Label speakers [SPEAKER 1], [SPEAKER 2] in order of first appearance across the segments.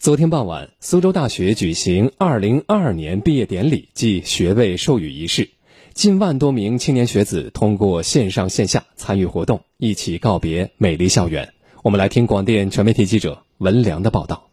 [SPEAKER 1] 昨天傍晚，苏州大学举行2022年毕业典礼暨学位授予仪式，近万多名青年学子通过线上线下参与活动，一起告别美丽校园。我们来听广电全媒体记者文良的报道。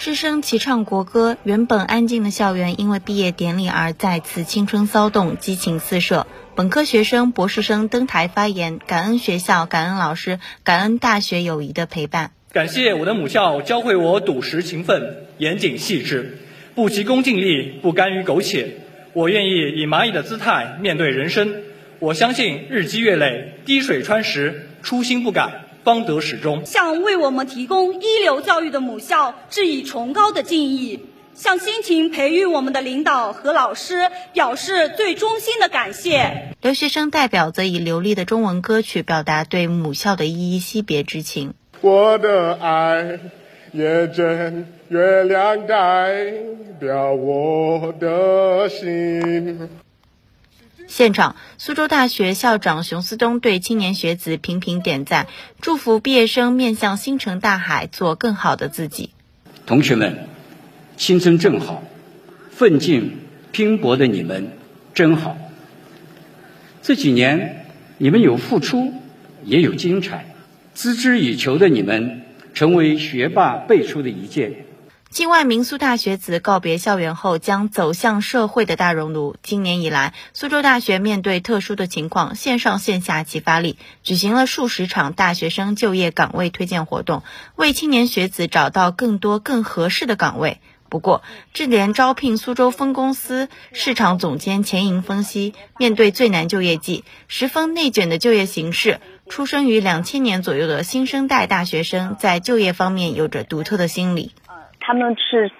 [SPEAKER 2] 师生齐唱国歌，原本安静的校园因为毕业典礼而再次青春骚动，激情四射。本科学生、博士生登台发言，感恩学校，感恩老师，感恩大学友谊的陪伴。
[SPEAKER 3] 感谢我的母校教会我笃实勤奋、严谨细致，不急功近利，不甘于苟且。我愿意以蚂蚁的姿态面对人生。我相信日积月累，滴水穿石，初心不改。方得始终。
[SPEAKER 4] 向为我们提供一流教育的母校致以崇高的敬意，向辛勤培育我们的领导和老师表示最衷心的感谢。
[SPEAKER 2] 留学生代表则以流利的中文歌曲表达对母校的依依惜别之情。
[SPEAKER 5] 我的爱，也真月亮代表我的心。
[SPEAKER 2] 现场，苏州大学校长熊思东对青年学子频频点赞，祝福毕业生面向星辰大海，做更好的自己。
[SPEAKER 6] 同学们，青春正好，奋进拼搏的你们真好。这几年，你们有付出，也有精彩，孜孜以求的你们，成为学霸辈出的一件。
[SPEAKER 2] 境外民苏大学子告别校园后，将走向社会的大熔炉。今年以来，苏州大学面对特殊的情况，线上线下齐发力，举行了数十场大学生就业岗位推荐活动，为青年学子找到更多更合适的岗位。不过，智联招聘苏州分公司市场总监钱莹分析，面对最难就业季、十分内卷的就业形势，出生于两千年左右的新生代大学生在就业方面有着独特的心理。
[SPEAKER 7] 他们是，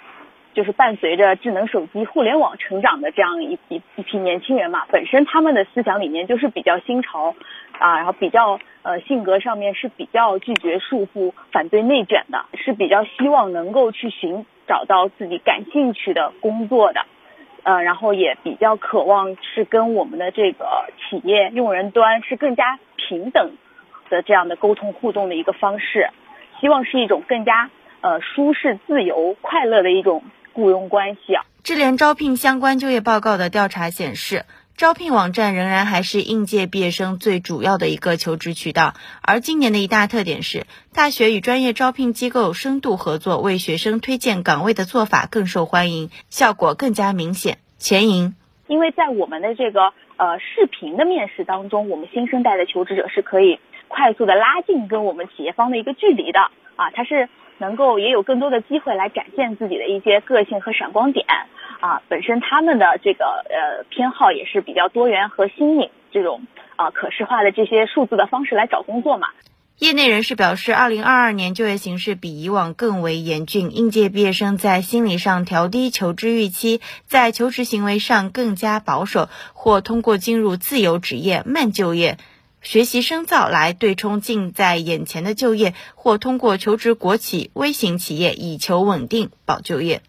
[SPEAKER 7] 就是伴随着智能手机、互联网成长的这样一一一批年轻人嘛，本身他们的思想理念就是比较新潮，啊，然后比较呃性格上面是比较拒绝束缚、反对内卷的，是比较希望能够去寻找到自己感兴趣的工作的，呃，然后也比较渴望是跟我们的这个企业用人端是更加平等的这样的沟通互动的一个方式，希望是一种更加。呃，舒适、自由、快乐的一种雇佣关系啊。
[SPEAKER 2] 智联招聘相关就业报告的调查显示，招聘网站仍然还是应届毕业生最主要的一个求职渠道。而今年的一大特点是，大学与专业招聘机构深度合作，为学生推荐岗位的做法更受欢迎，效果更加明显。钱莹，
[SPEAKER 7] 因为在我们的这个呃视频的面试当中，我们新生代的求职者是可以快速的拉近跟我们企业方的一个距离的啊，它是。能够也有更多的机会来展现自己的一些个性和闪光点啊，本身他们的这个呃偏好也是比较多元和新颖，这种啊可视化的这些数字的方式来找工作嘛。
[SPEAKER 2] 业内人士表示，二零二二年就业形势比以往更为严峻，应届毕业生在心理上调低求职预期，在求职行为上更加保守，或通过进入自由职业慢就业。学习深造来对冲近在眼前的就业，或通过求职国企、微型企业以求稳定保就业。